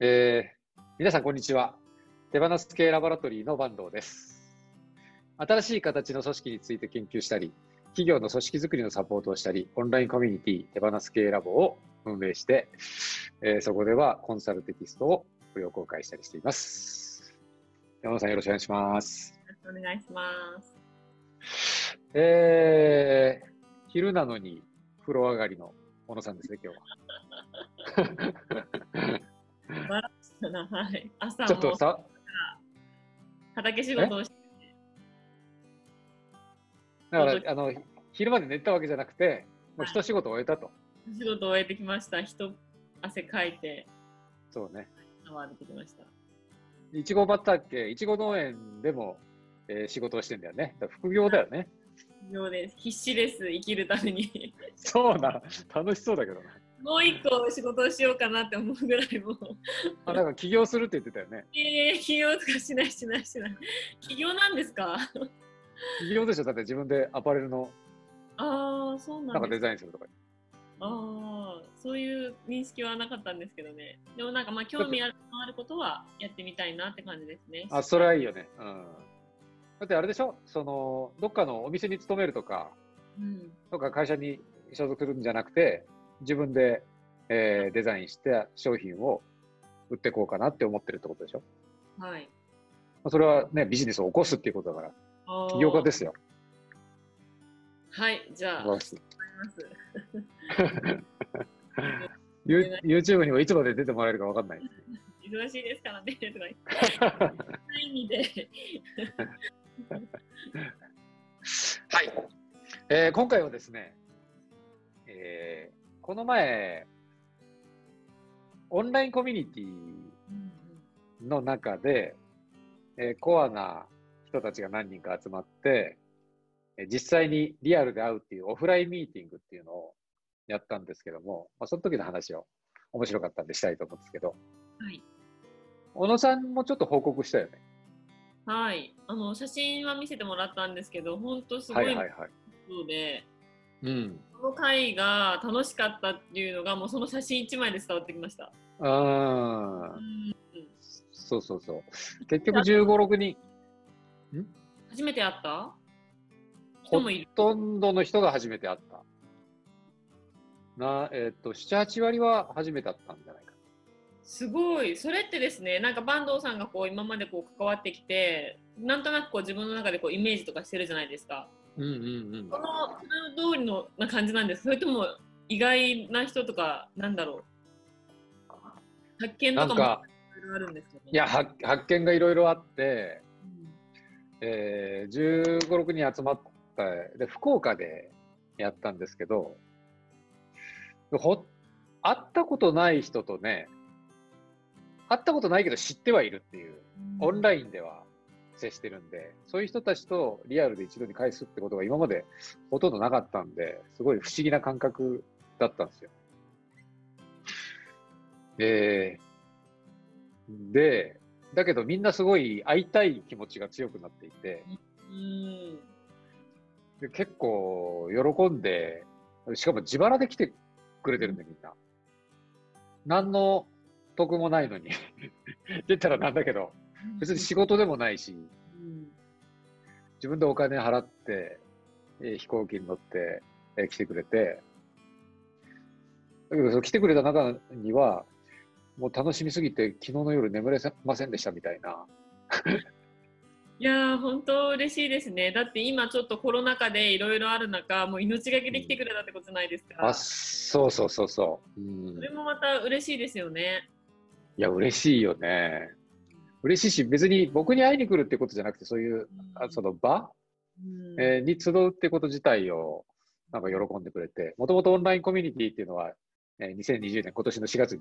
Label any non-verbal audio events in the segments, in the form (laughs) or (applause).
えー、皆さん、こんにちは。手放す系ラボラトリーの坂東です。新しい形の組織について研究したり、企業の組織づくりのサポートをしたり、オンラインコミュニティ手放す系ラボを運営して、えーそこではコンサルテキストを無料公開したりしています。山野さん、よろしくお願いします。よろしくお願いします。えー、昼なのに風呂上がりの小野さんですね、今日は。バランスだな、はい。朝もちょっとさ、畑仕事をして、だから、あの、昼まで寝たわけじゃなくて、もう一仕事終えたと。仕事を終えてきました。人汗かいて、そうね。シャワー出てきました。いちご畑、いちご農園でも、えー仕事をしてんだよね。副業だよね。副業です。必死です。生きるために。(laughs) そうな。楽しそうだけどな。もう一個仕事をしようかなって思うぐらいもう。あ、なんか起業するって言ってたよね。えー、起業とかしないしないしない。起業なんですか？起業でしょ？だって自分でアパレルのああ、そうなかデなんか。ザインするとか。ああ、そういう認識はなかったんですけどね。でもなんかまあ興味あるあることはやってみたいなって感じですね。あ、それはいいよね。うん。だってあれでしょ？その、どっかのお店に勤めるとか、うん。とか会社に所属するんじゃなくて、自分で、えーデザインして商品を売っていこうかなって思ってるってことでしょ？はい。まあそれはね、ビジネスを起こすっていうことだから、起業家ですよ。はい、じゃあ、ます。(laughs) You- YouTube にもいつまで出てもらえるかわかんない。忙しいですからね、とか言って。ない意味で。(laughs) はい。えー今回はですね、えーこの前、オンラインコミュニティの中で、えーコアな人たちが何人か集まって、えー実際にリアルで会うっていうオフラインミーティングっていうのをやったんですけども、まあ、その時の話を面白かったんでしたいと思うんですけど、はい。小野さんもちょっと報告したよね。はい。あの、写真は見せてもらったんですけど、本当すごはいいはいはい。そうで、うん。この回が楽しかったっていうのが、もうその写真1枚で伝わってきました。あーうんそうそうそう。結局15、6人、初めて会った？人もいる？ほとんどの人が初めて会った。な、えっ、と、7、8割は初めて会ったんじゃないか。すごい。それってですね、なんか坂東さんがこう今までこう関わってきて、なんとなくこう自分の中でこうイメージとかしてるじゃないですか。うんうんうん。こ。の通りのな感じなんです。それとも意外な人とかなんだろう。発見とかもなんか、いろいろあるんですよね。いや、発発見がいろいろあって、うん。えー、15、6人集まった、で、福岡でやったんですけど、ほ、会ったことない人とね、会ったことないけど知ってはいるっていう、オンラインでは接してるんで、そういう人たちとリアルで一度に返すってことが今までほとんどなかったんで、すごい不思議な感覚だったんですよ。で、で、だけどみんなすごい会いたい気持ちが強くなっていて、うんで結構喜んで、しかも自腹で来てくれてるんでみんな。何の得もないのに。(laughs) 出たらなんだけど、別に仕事でもないし、うん自分でお金払って、えー飛行機に乗って、えー来てくれて、だけど、その来てくれた中には、もう楽しみすぎて、昨日の夜眠れませんでしたみたいな。(laughs) いやー本当嬉しいですね。だって今ちょっとコロナ禍でいろいろある中、もう命がけで来てくれたってことじゃないですか。あ、そうそうそうそう。うんそれもまた嬉しいですよね。いや、嬉しいよね。嬉しいし、別に僕に会いに来るってことじゃなくて、そういう、あその場、うん。えーに集うってこと自体を、なんか喜んでくれて、もともとオンラインコミュニティっていうのは、えー2020年、今年の4月に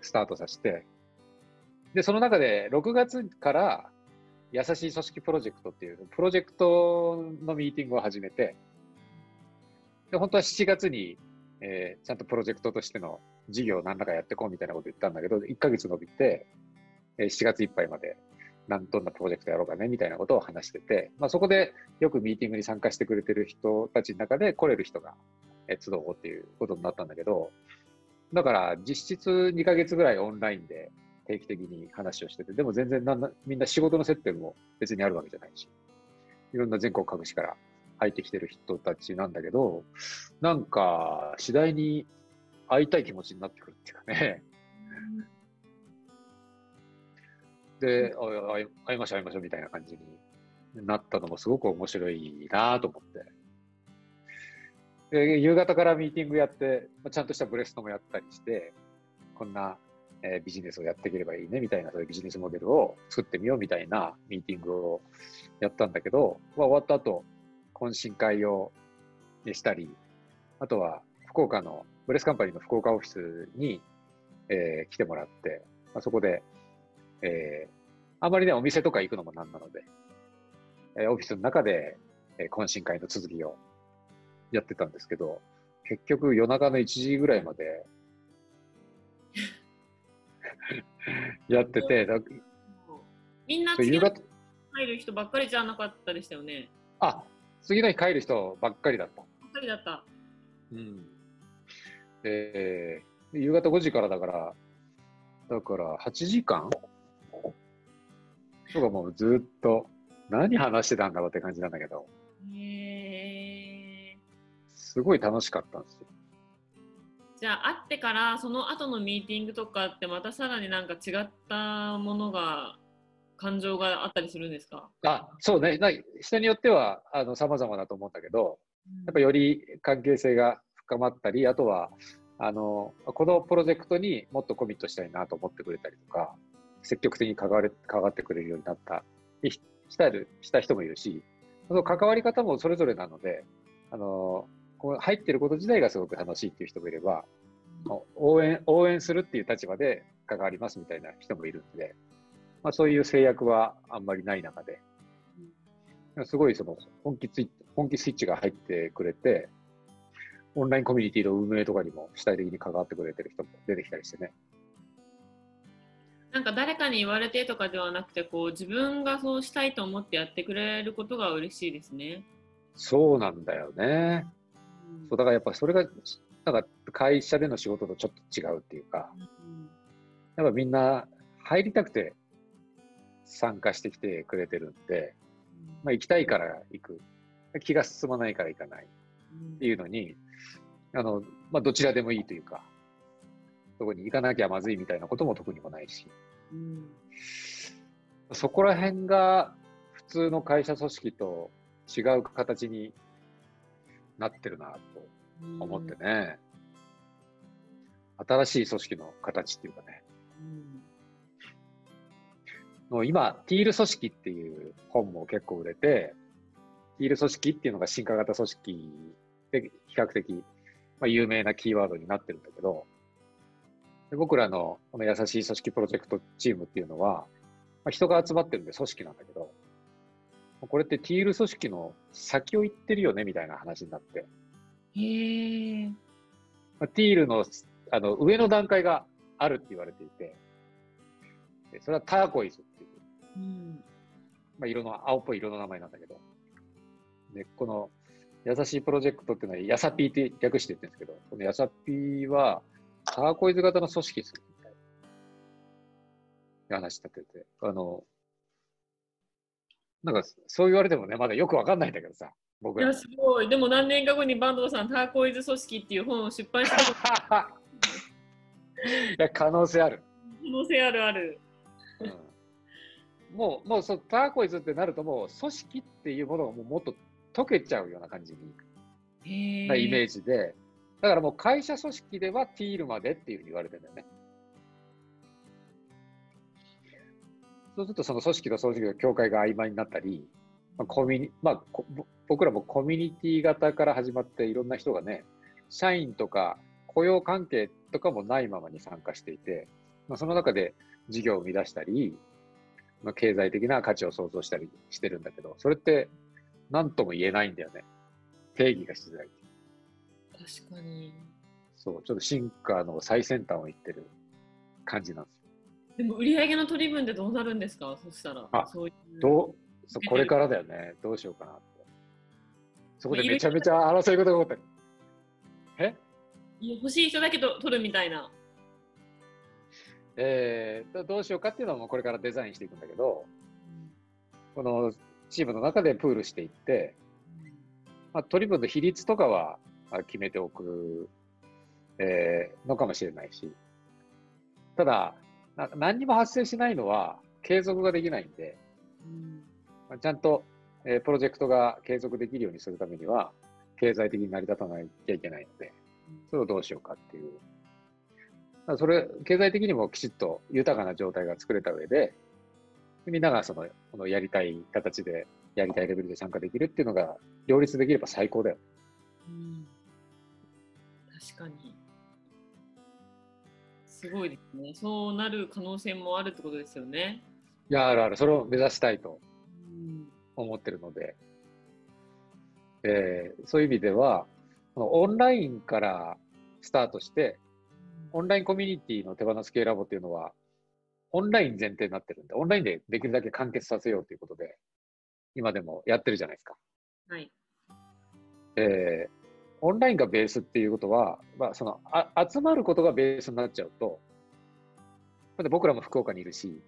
スタートさせて、で、その中で6月から、優しい組織プロジェクトっていう、プロジェクトのミーティングを始めて、で、本当は7月に、えーちゃんとプロジェクトとしての事業を何らかやってこうみたいなこと言ったんだけど、1ヶ月伸びて、えー7月いっぱいまで、なんどんなプロジェクトやろうかねみたいなことを話してて、まあ、そこでよくミーティングに参加してくれてる人たちの中で来れる人がえー集おうっていうことになったんだけど、だから実質2ヶ月ぐらいオンラインで定期的に話をしてて、でも全然なんみんな仕事の接点も別にあるわけじゃないし、いろんな全国各地から入ってきてる人たちなんだけど、なんか次第に会いたい気持ちになってくるっていうかね。で、あ会いましょう会いましょうみたいな感じになったのもすごく面白いなと思って。で、夕方からミーティングやって、まちゃんとしたブレストもやったりして、こんな、えービジネスをやっていければいいねみたいな、そういうビジネスモデルを作ってみようみたいなミーティングをやったんだけど、まあ、終わった後、懇親会をしたり、あとは福岡の、ブレスカンパニーの福岡オフィスに、えー来てもらって、まあ、そこで、えあんまりね、お店とか行くのもなんなので、えーオフィスの中で、えー懇親会の続きをやってたんですけど、結局夜中の1時ぐらいまで (laughs) やってて、だみんな夕方、入る人ばっかりじゃなかったでしたよね。あ、次の日帰る人ばっかりだった。ばっかりだった。うん。えー、夕方5時からだから、だから8時間とかもうずっと何話してたんだろうって感じなんだけど、へー。すごい楽しかったんですよ。じゃあ会ってからその後のミーティングとかってまたさらになんか違ったものが感情があったりするんですか？あ、そうね。な人によっては、あの、様々だと思うんだけど、やっぱより関係性が深まったり、あとは、あの、このプロジェクトにもっとコミットしたいなと思ってくれたりとか、積極的に関われ関わってくれるようになったりししたした人もいるし、その関わり方もそれぞれなので、あの、こう入ってること自体がすごく楽しいっていう人もいれば、応援、応援するっていう立場で関わりますみたいな人もいるんで、まあそういう制約はあんまりない中で、すごいその本気ツイ本気スイッチが入ってくれて、オンラインコミュニティの運営とかにも主体的に関わってくれてる人も出てきたりしてね。なんか誰かに言われてとかではなくてこう自分がそうしたいと思ってやってくれることが嬉しいですね。そうなんだよね。そうだからやっぱそれが、なんか会社での仕事とちょっと違うっていうか、うんやっぱみんな入りたくて参加してきてくれてるんで、まあ行きたいから行く。気が進まないから行かないっていうのに、あの、まあどちらでもいいというか、そこに行かなきゃまずいみたいなことも特にもないし、うんそこら辺が普通の会社組織と違う形になってるなと思ってね。新しい組織の形っていうかね。うんもう今、ティール組織っていう本も結構売れて、ティール組織っていうのが進化型組織で比較的、まあ、有名なキーワードになってるんだけど、で僕らのこの優しい組織プロジェクトチームっていうのは、まあ、人が集まってるんで組織なんだけど、これってティール組織の先を行ってるよねみたいな話になって、へえ。まあ、ティールのあの上の段階があるって言われていて、でそれはターコイズっていう、うん。まあ、色の、青っぽい色の名前なんだけど、で、この優しいプロジェクトっていうのは、ヤサピーって略して言ってるんですけど、このヤサピーはターコイズ型の組織でするみたいな話立てて、あの、なんかそう言われてもね、まだよくわかんないんだけどさ、僕らいや。すごい。でも何年か後に坂東さんターコイズ組織っていう本を出版したいや、可能性ある。可能性あるある。うんもう、もうそう、ターコイズってなるともう、組織っていうものがもうもっと溶けちゃうような感じにイメージで、だからもう会社組織ではティールまでっていうふうに言われてるんだよね。そうするとその組織と組織の境界が曖昧になったり、まあ、コミュニまあ、僕らもコミュニティ型から始まっていろんな人がね、社員とか雇用関係とかもないままに参加していて、まあ、その中で事業を生み出したり、まあ、経済的な価値を創造したりしてるんだけど、それって何とも言えないんだよね。定義がしづらい。確かに。そう、ちょっと進化の最先端を言ってる感じなんですよ。でも売上の取り分でどうなるんですか？そしたら。あそういう。どうそうこれからだよね。どうしようかなって。そこでめちゃめちゃ争い事が起こったり。え？いや欲しい人だけど取るみたいな。えー、どうしようかっていうのはもうこれからデザインしていくんだけど、このチームの中でプールしていって、まあ、取り分の比率とかはあ決めておく、えーのかもしれないし、ただ、な何にも発生しないのは継続ができないんで、うん。まあちゃんと、えープロジェクトが継続できるようにするためには、経済的に成り立たなきゃいけないので、それをどうしようかっていう。それ、経済的にもきちっと豊かな状態が作れた上で、みんながその、このやりたい形で、やりたいレベルで参加できるっていうのが、両立できれば最高だよ。うん確かに。すごいですね。そうなる可能性もあるってことですよね。いや、あるある。それを目指したいとうん思ってるので、えーそういう意味では、オンラインからスタートして、オンラインコミュニティの手放す系ラボっていうのは、オンライン前提になってるんで、オンラインでできるだけ完結させようということで、今でもやってるじゃないですか。はい。えーオンラインがベースっていうことは、まあ、そのあ集まることがベースになっちゃうと、だって僕らも福岡にいるし、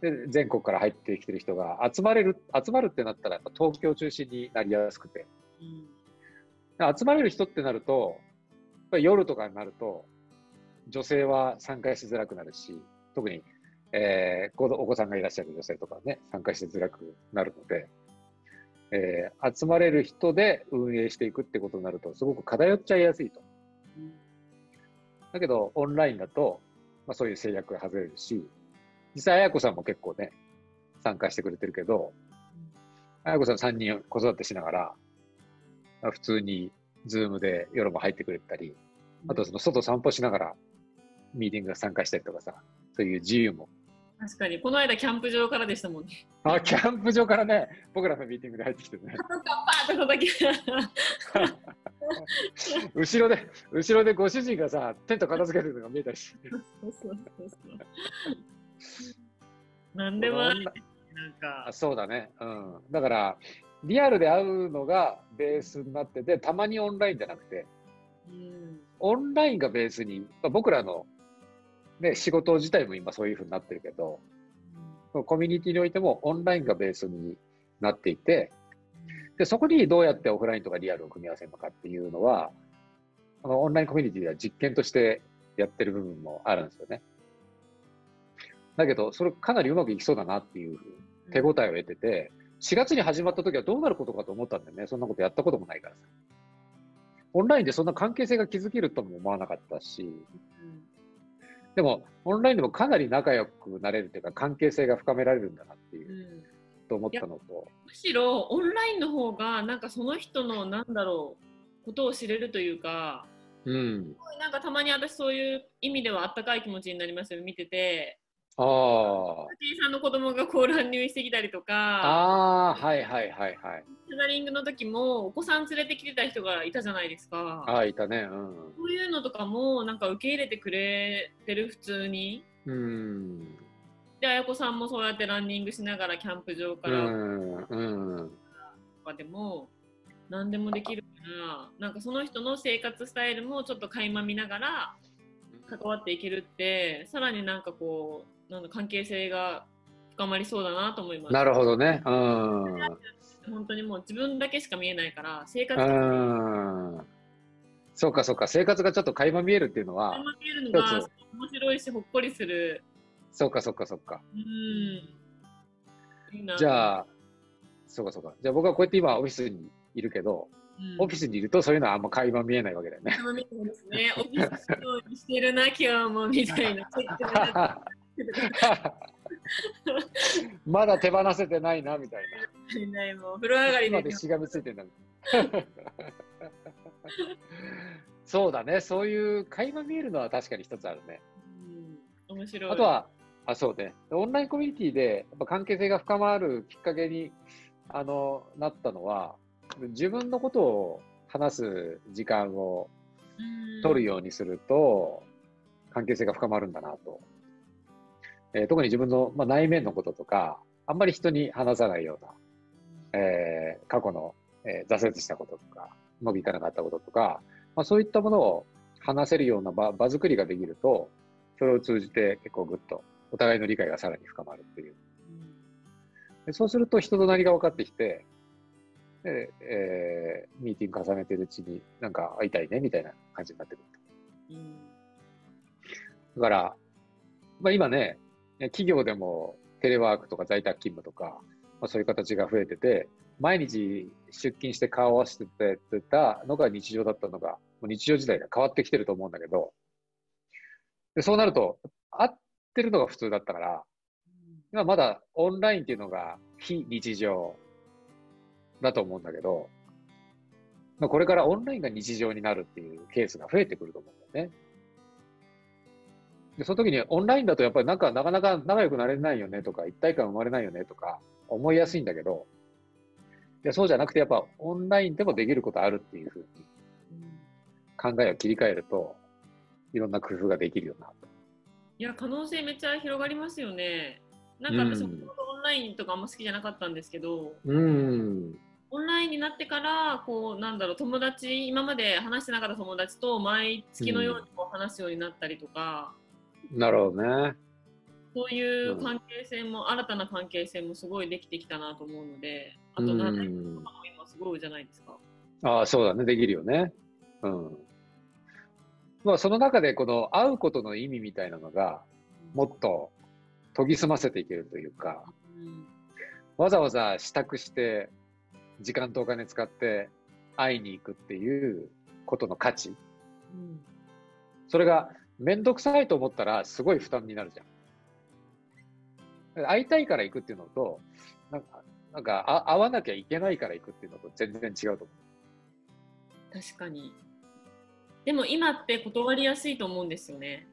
で全国から入ってきてる人が集まれる、集まるってなったら、やっぱ東京中心になりやすくて、うん。で集まれる人ってなると、夜とかになると、女性は参加しづらくなるし、特に、えー子お子さんがいらっしゃる女性とかはね、参加しづらくなるので、えー集まれる人で運営していくってことになると、すごく偏っちゃいやすいと。うんだけど、オンラインだと、まあ、そういう制約が外れるし、実際、あやこさんも結構ね、参加してくれてるけど、あやこさん3人子育てしながら、まあ普通に Zoom で夜も入ってくれたり、あとその外散歩しながらミーティング参加したりとかさ、そういう自由も。確かに、この間キャンプ場からでしたもんね。あ、キャンプ場からね、僕らのミーティングで入ってきてね。(laughs) 後ろで、後ろでご主人がさ、テント片付けてるのが見えたりして。そうそうそうそう。なんでもありなんかあ。そうだね。うん。だから、リアルで会うのがベースになってて、たまにオンラインじゃなくて、うんオンラインがベースに、まあ僕らの、ね、仕事自体も今そういうふうになってるけど、コミュニティにおいてもオンラインがベースになっていて、で、そこにどうやってオフラインとかリアルを組み合わせるのかっていうのは、あの、オンラインコミュニティでは実験としてやってる部分もあるんですよね。だけど、それかなりうまくいきそうだなっていう手応えを得てて、4月に始まった時はどうなることかと思ったんだよね。そんなことやったこともないからさ。オンラインでそんな関係性が築けるとも思わなかったし、うんでも、オンラインでもかなり仲良くなれるというか、関係性が深められるんだなっていうう、ん。と思ったのと、むしろオンラインの方がなんかその人のなんだろうことを知れるというかうん。なんかたまに私そういう意味ではあったかい気持ちになりますよ見ててああ。藤井さんの子供がこう乱入してきたりとかああ、はいはいはいはい。テザリングの時もお子さん連れてきてた人がいたじゃないですかああ、いたね。うん。そういうのとかもなんか受け入れてくれてる普通にうん。で綾子さんもそうやってランニングしながらキャンプ場かうらん。うん。とかでも何でもできるからなんかその人の生活スタイルもちょっと垣間見ながら関わっていけるってさらになんかこうなんだ関係性が深まりそうだなと思います。なるほどね。うん。本当にもう自分だけしか見えないから生活うがん。そうかそうか。生活がちょっと垣間見えるっていうのは垣、間見えるのが面白いしほっこりする。そうかそうかそうか。うん。いいなじゃあ、そうかそうか。じゃあ僕はこうやって今オフィスにいるけど、うんオフィスにいるとそういうのはあんま垣間見えないわけだよね。垣間見えないですね。オフィスしてるな今日もみたいな (laughs) (laughs) まだ手放せてないなみたいな。ないもう風呂上がりでまでしがみついてんだ。(laughs) そうだね。そういう垣間見えるのは確かに一つあるね。うん面白い。あとは、あ、そうね。オンラインコミュニティでやっぱ関係性が深まるきっかけにあのなったのは、自分のことを話す時間をうん取るようにすると、関係性が深まるんだなと。えー特に自分の、まあ、内面のこととか、あんまり人に話さないような、えー過去の、えー挫折したこととか、うまくいかなかったこととか、まあ、そういったものを話せるような場場作りができると、それを通じて結構ぐっとお互いの理解がさらに深まるっていう。でそうすると人となりが分かってきて、でえー、ミーティング重ねてるうちになんか会いたいねみたいな感じになってくると。だから、まあ、今ね、企業でもテレワークとか在宅勤務とか、まあ、そういう形が増えてて、毎日出勤して顔を合わせてたのが日常だったのが、もう日常時代が変わってきてると思うんだけど、でそうなると、会ってるのが普通だったから、今まだオンラインっていうのが非日常だと思うんだけど、ま、これからオンラインが日常になるっていうケースが増えてくると思うんだよね。で、その時にオンラインだとやっぱりなんかなかなか仲良くなれないよねとか、一体感生まれないよねとか思いやすいんだけど、いやそうじゃなくてやっぱオンラインでもできることあるっていうふうに考えを切り替えると、いろんな工夫ができるよなと。いや、可能性めっちゃ広がりますよね。なんか私もオンラインとかあんま好きじゃなかったんですけど、うん、オンラインになってからこうなんだろう友達今まで話してなかった友達と毎月のようにこう話すようになったりとか、うん、なるほどね。そういう関係性も、うん、新たな関係性もすごいできてきたなと思うのであと何年とかも今すごいじゃないですか。ああそうだね。できるよね。うん。まあ、その中でこの会うことの意味みたいなのがもっと研ぎ澄ませていけるというか、うん、わざわざ支度して時間とお金使って会いに行くっていうことの価値、うん、それが面倒くさいと思ったらすごい負担になるじゃん。会いたいから行くっていうのと、なんか、なんかあ会わなきゃいけないから行くっていうのと全然違うと思う。確かに。でも今って断りやすいと思うんですよね。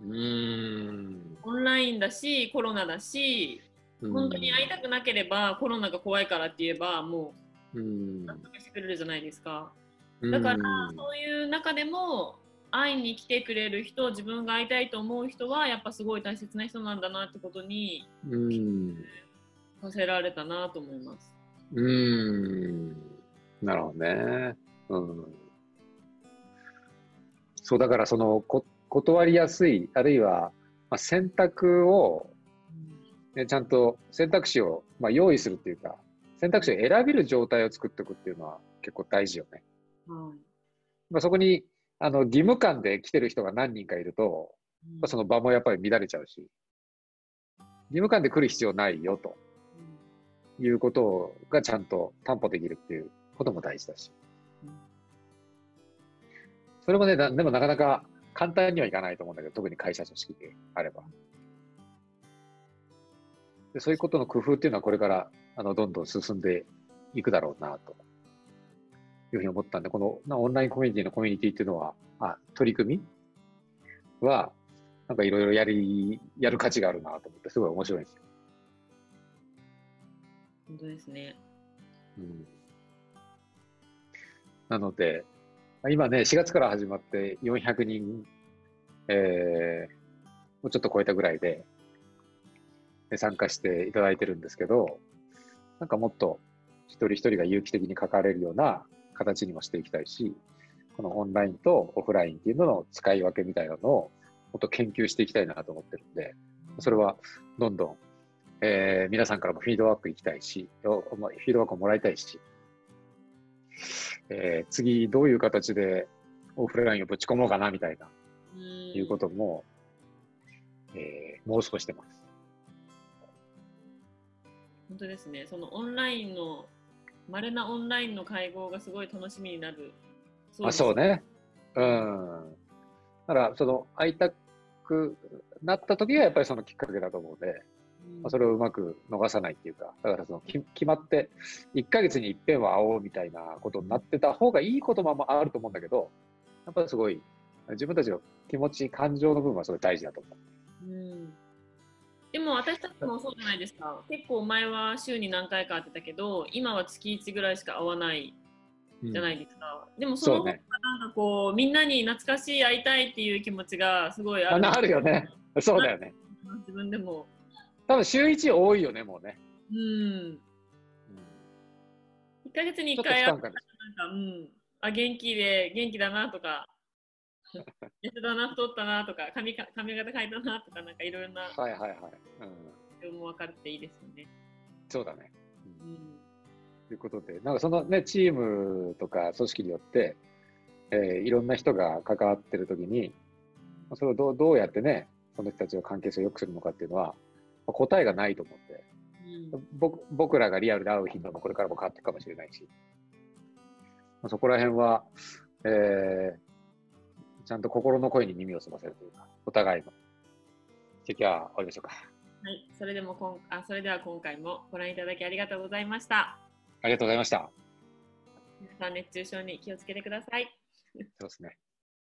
うんオンラインだしコロナだし本当に会いたくなければコロナが怖いからって言えばもう納得してくれるじゃないですかだからそういう中でも会いに来てくれる人自分が会いたいと思う人はやっぱすごい大切な人なんだなってことにさせられたなと思います。うん。なるほどね。うん。そうだからそのこ断りやすい、あるいは、まあ、選択を、ね、ちゃんと選択肢を、まあ、用意するっていうか、選択肢を選べる状態を作っておくっていうのは結構大事よね。うん、まあ、そこにあの義務感で来てる人が何人かいると、まあ、その場もやっぱり乱れちゃうし、義務感で来る必要ないよということがちゃんと担保できるっていうことも大事だし。それもね、でもなかなか簡単にはいかないと思うんだけど、特に会社組織であれば。でそういうことの工夫っていうのはこれからあのどんどん進んでいくだろうなというふうに思ったんで、このオンラインコミュニティのコミュニティっていうのは、あ取り組み？は、なんかいろいろやり、やる価値があるなと思って、すごい面白いんですよ。本当ですね。うん。なので、今ね、4月から始まって400人、えー、もうちょっと超えたぐらいで、参加していただいてるんですけど、なんかもっと一人一人が有機的に関われるような形にもしていきたいし、このオンラインとオフラインっていうのの使い分けみたいなのをもっと研究していきたいなと思ってるんで、それはどんどん、えー、皆さんからもフィードバックいきたいし、フィードバックをもらいたいし、えー、次どういう形でオフラインをぶち込もうかなみたいな、いうことも、えー、もう少してます。本当ですね。そのオンラインの、稀なオンラインの会合がすごい楽しみになる。そう、あそうね。うん。だから、その、会いたくなった時がやっぱりそのきっかけだと思うので、まあ、それをうまく逃さないっていうか、だからその決まって、1ヶ月に一遍は会おうみたいなことになってた方がいいこともあると思うんだけど、やっぱりすごい、自分たちの気持ち、感情の部分はすごい大事だと思う。うんでも私たちもそうじゃないですか。結構前は週に何回か会ってたけど、今は月1ぐらいしか会わないじゃないですか。うん、でもその方がなんかこう、みんなに懐かしい会いたいっていう気持ちがすごいある。あるよね。そうだよね。自分でも。多分週1多いよね、もうね。うん。1ヶ月に1回会ったらなんか、うん、あ、元気で、元気だなとか、痩せたな、太ったなとか、髪か髪型変えたなとか、なんかいろいろなはいはいはい。うん。情も分かっていいですよね。そうだね。うんうん。ということで、なんかそのね、チームとか組織によって、えーいろんな人が関わってるときに、まあそれをどうどうやってね、その人たちの関係性を良くするのかっていうのは、まあ答えがないと思って、うん僕僕らがリアルで会う頻度もこれからも変わっていくかもしれないし、まあ、そこら辺は、えーちゃんと心の声に耳を澄ませるというか、お互いの。じゃあ今日は終わりましょうか。はい、それでもこんあそれでは今回もご覧いただきありがとうございました。ありがとうございました。皆さん熱中症に気をつけてください。そうですね。